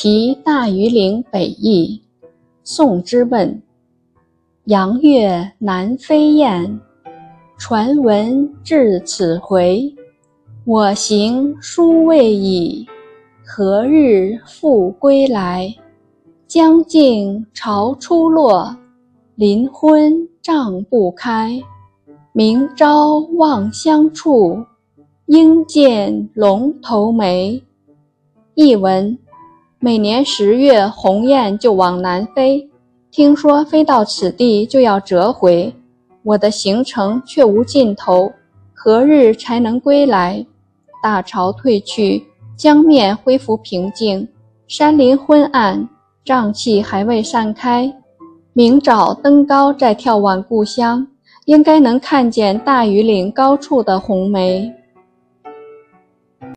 题大庾岭北驿，宋之问。阳月南飞雁，传闻至此回。我行书未已，何日复归来？将近潮初落，林昏帐不开。明朝望乡处，应见龙头梅。译文：每年十月，鸿雁就往南飞。听说飞到此地就要折回，我的行程却无尽头，何日才能归来？大潮退去，江面恢复平静，山林昏暗，瘴气还未散开。明早登高再眺望故乡，应该能看见大庾岭高处的红梅。